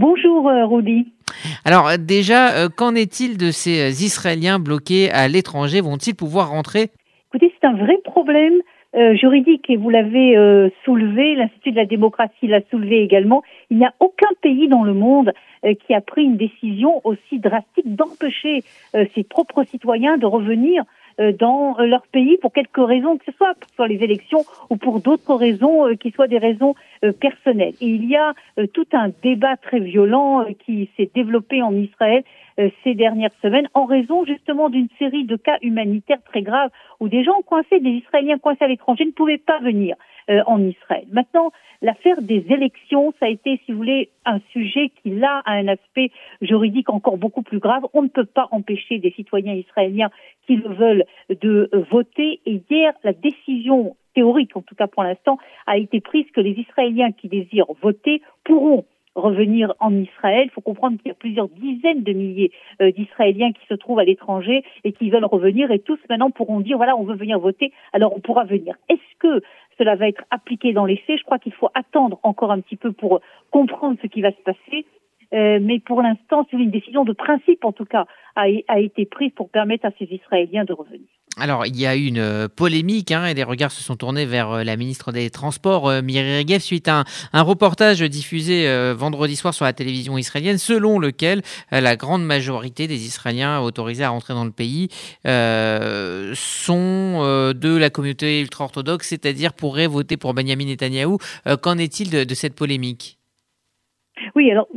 Bonjour euh, Rudy. Alors euh, déjà, euh, qu'en est-il de ces Israéliens bloqués à l'étranger? Vont-ils pouvoir rentrer? Écoutez, c'est un vrai problème juridique et vous l'avez soulevé, l'Institut de la démocratie l'a soulevé également. Il n'y a aucun pays dans le monde qui a pris une décision aussi drastique d'empêcher ses propres citoyens de revenir dans euh, leur pays pour quelque raison que ce soit, pour les élections ou pour d'autres raisons euh, qui soient des raisons personnelles. Il y a tout un débat très violent qui s'est développé en Israël ces dernières semaines en raison justement d'une série de cas humanitaires très graves où des gens coincés, des Israéliens coincés à l'étranger ne pouvaient pas venir en Israël. Maintenant, l'affaire des élections, ça a été, si vous voulez, un sujet qui là a un aspect juridique encore beaucoup plus grave. On ne peut pas empêcher des citoyens israéliens qui le veulent de voter. Et hier, la décision théorique, en tout cas pour l'instant, a été prise que les Israéliens qui désirent voter pourront revenir en Israël. Il faut comprendre qu'il y a plusieurs dizaines de milliers euh, d'Israéliens qui se trouvent à l'étranger et qui veulent revenir et tous maintenant pourront dire voilà on veut venir voter alors on pourra venir. Est-ce que cela va être appliqué dans les faits Je crois qu'il faut attendre encore un petit peu pour comprendre ce qui va se passer. Euh, mais pour l'instant, c'est une décision de principe, en tout cas, a, a été prise pour permettre à ces Israéliens de revenir. Alors, il y a eu une euh, polémique hein, et les regards se sont tournés vers euh, la ministre des Transports, euh, Miri Regev, suite à un, reportage diffusé vendredi soir sur la télévision israélienne, selon lequel la grande majorité des Israéliens autorisés à rentrer dans le pays sont de la communauté ultra-orthodoxe, c'est-à-dire pourraient voter pour Benjamin Netanyahou. Qu'en est-il de, de cette polémique? Oui, alors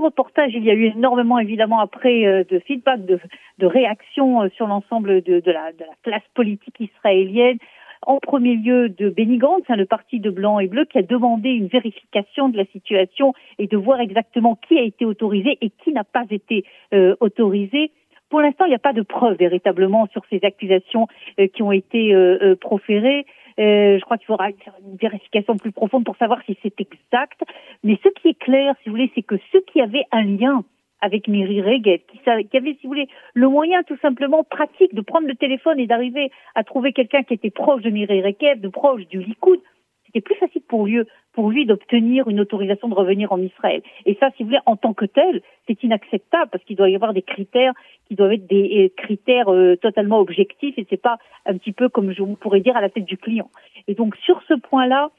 ce reportage, il y a eu énormément, évidemment, après euh, de feedback, de, réactions euh, sur l'ensemble de, de, la, de, la, classe politique israélienne. En premier lieu de Benny Gantz, hein, le parti de blanc et bleu, qui a demandé une vérification de la situation et de voir exactement qui a été autorisé et qui n'a pas été euh, autorisé. Pour l'instant, il n'y a pas de preuves véritablement sur ces accusations qui ont été proférées. Euh, je crois qu'il faudra faire une vérification plus profonde pour savoir si c'est exact. Mais ce qui est clair, si vous voulez, c'est que ceux qui avaient un lien avec Miri Regev, qui, qui avait, si vous voulez, le moyen tout simplement pratique de prendre le téléphone et d'arriver à trouver quelqu'un qui était proche de Miri Regev, de proche du Likoud, c'était plus facile pour lui, pour lui d'obtenir une autorisation de revenir en Israël. Et ça, si vous voulez, en tant que tel, c'est inacceptable parce qu'il doit y avoir des critères qui doivent être des euh, critères euh, totalement objectifs et c'est pas un petit peu comme je pourrais dire à la tête du client. Et donc sur ce point-là,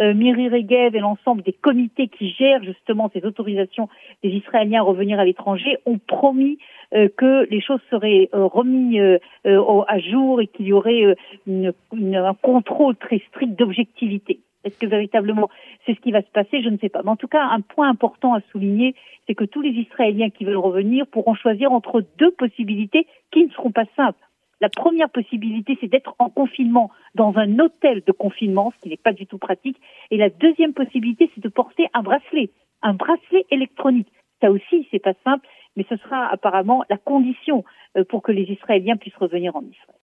euh, Miri Regev et l'ensemble des comités qui gèrent justement ces autorisations des Israéliens à revenir à l'étranger ont promis que les choses seraient remises à jour et qu'il y aurait une, un contrôle très strict d'objectivité. Est-ce que véritablement c'est ce qui va se passer? Je ne sais pas. Mais en tout cas, un point important à souligner, c'est que tous les Israéliens qui veulent revenir pourront choisir entre deux possibilités qui ne seront pas simples. La première possibilité, c'est d'être en confinement dans un hôtel de confinement, ce qui n'est pas du tout pratique. Et la deuxième possibilité, c'est de porter un bracelet, un bracelet électronique. Ça aussi, c'est pas simple, mais ce sera apparemment la condition euh, pour que les Israéliens puissent revenir en Israël.